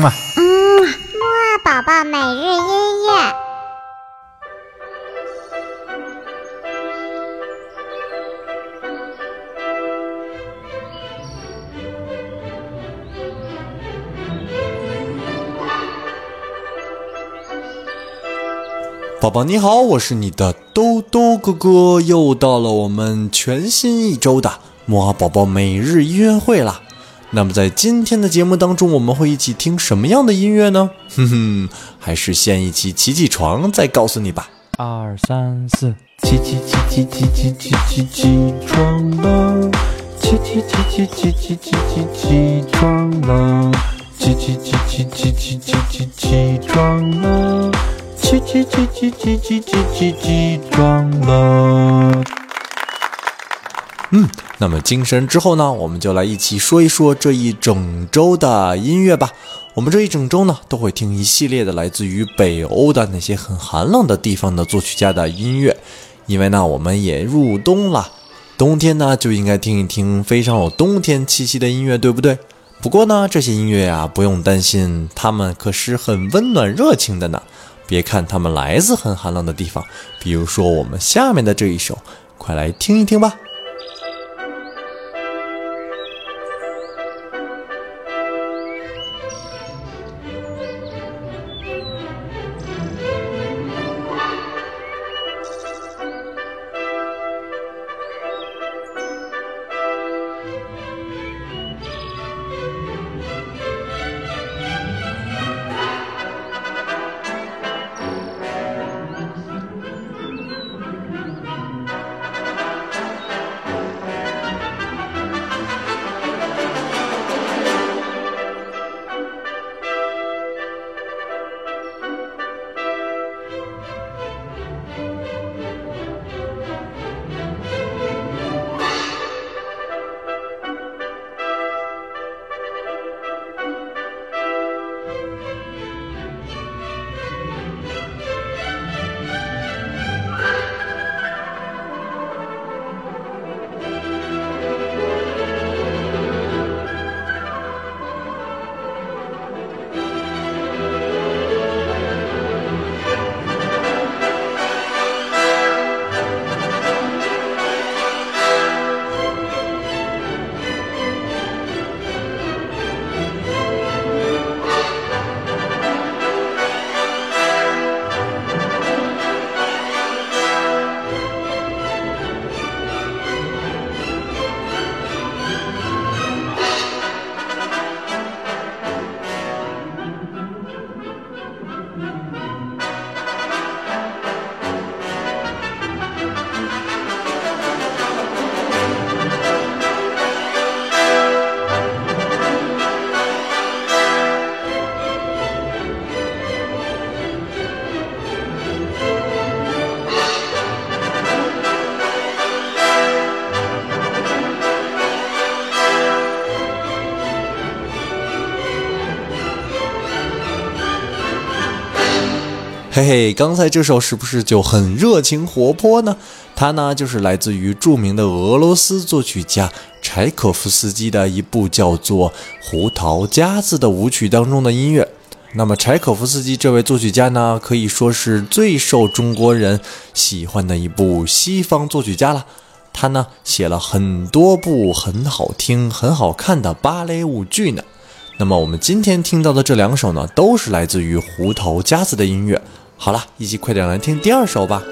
嘛。嗯，木二宝宝每日音乐。宝宝你好，我是你的兜兜哥哥，又到了我们全新一周的木二宝宝每日音乐会啦。那么在今天的节目当中，我们会一起听什么样的音乐呢？哼哼，还是先一起起起床再告诉你吧。二三四，起起起起起起起起起床了，起起起起起起起起起床了，起起起起起起起起起床了，起起起起起起起起起床了。嗯，那么精神之后呢，我们就来一起说一说这一整周的音乐吧。我们这一整周呢，都会听一系列的来自于北欧的那些很寒冷的地方的作曲家的音乐，因为呢，我们也入冬了，冬天呢就应该听一听非常有冬天气息的音乐，对不对？不过呢，这些音乐啊，不用担心，它们可是很温暖热情的呢。别看它们来自很寒冷的地方，比如说我们下面的这一首，快来听一听吧。嘿嘿，刚才这首是不是就很热情活泼呢？它呢就是来自于著名的俄罗斯作曲家柴可夫斯基的一部叫做《胡桃夹子》的舞曲当中的音乐。那么柴可夫斯基这位作曲家呢，可以说是最受中国人喜欢的一部西方作曲家了。他呢写了很多部很好听、很好看的芭蕾舞剧呢。那么我们今天听到的这两首呢，都是来自于《胡桃夹子》的音乐。好了，一起快点来听第二首吧。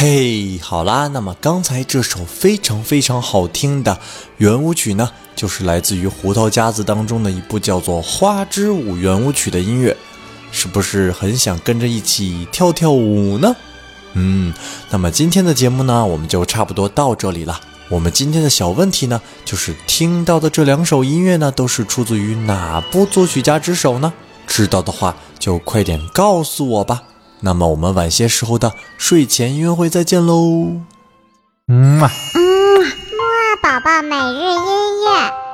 嘿，好啦，那么刚才这首非常非常好听的圆舞曲呢，就是来自于《胡桃夹子》当中的一部叫做《花之舞》圆舞曲的音乐，是不是很想跟着一起跳跳舞呢？嗯，那么今天的节目呢，我们就差不多到这里了。我们今天的小问题呢，就是听到的这两首音乐呢，都是出自于哪部作曲家之手呢？知道的话就快点告诉我吧。那么我们晚些时候的睡前音乐会再见喽。嗯嘛。嗯，木二宝宝每日音乐。